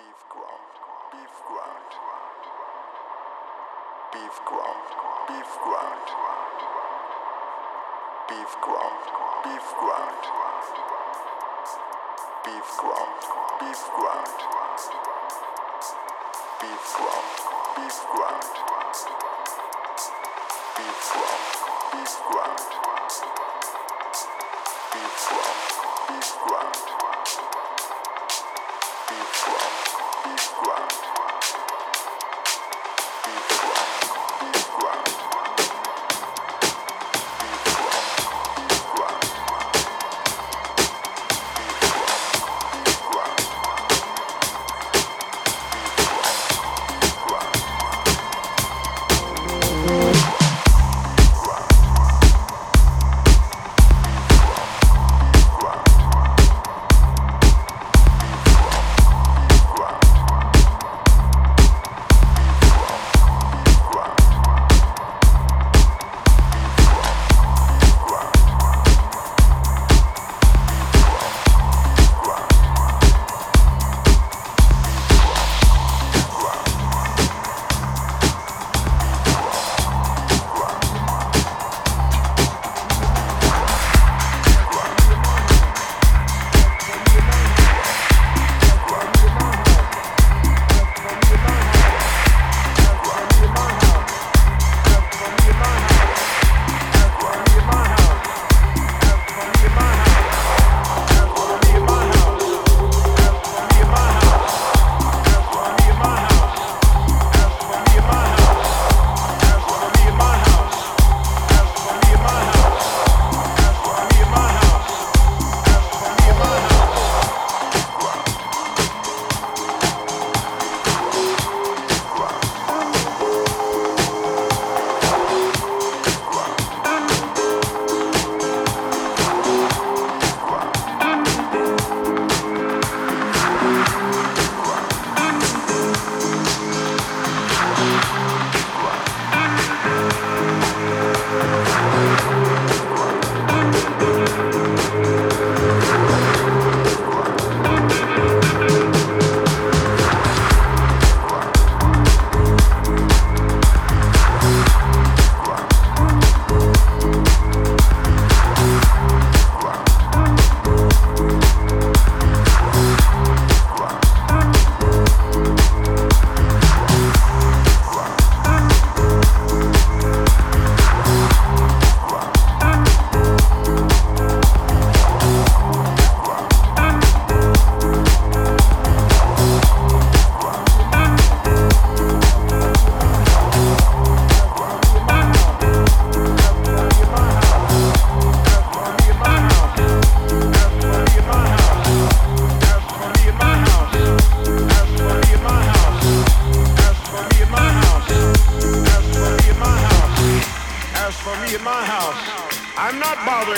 Beef ground, beef ground. Beef ground, beef ground. Beef ground, beef ground. Beef ground, beef ground. Beef ground, beef ground. Beef ground, beef ground. Beef ground, beef ground.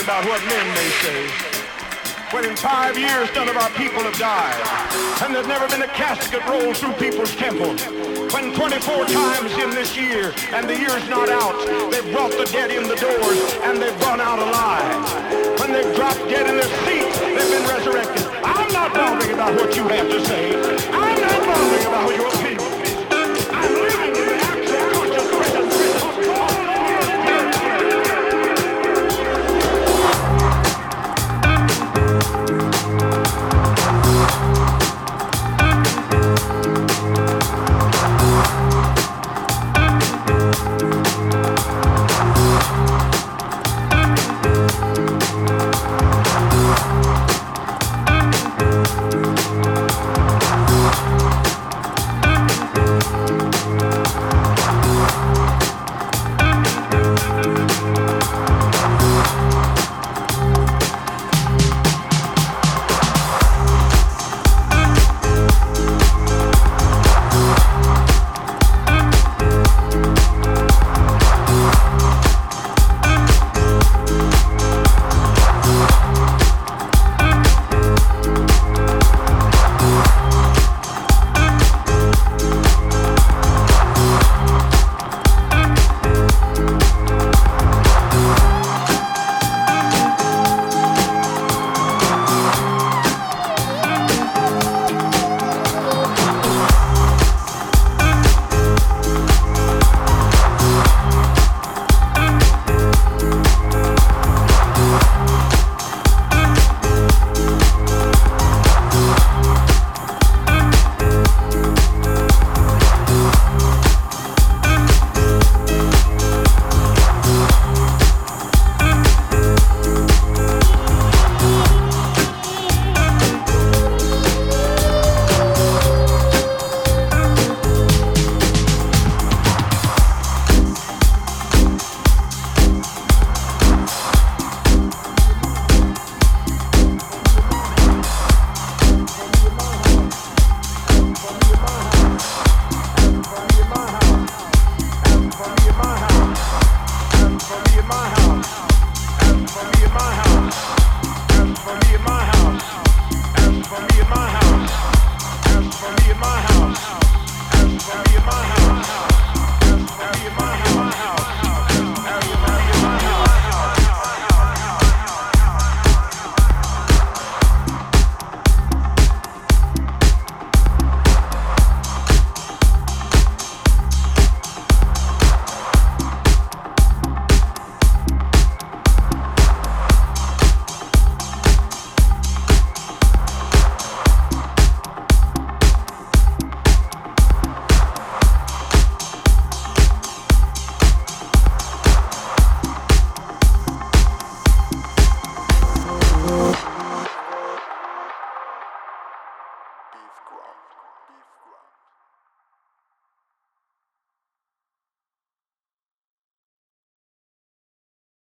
about what men may say. When in five years none of our people have died, and there's never been a casket rolled through people's temple. When 24 times in this year, and the year's not out, they've brought the dead in the doors, and they've gone out alive. When they've dropped dead in their seats, they've been resurrected. I'm not doubting about what you have to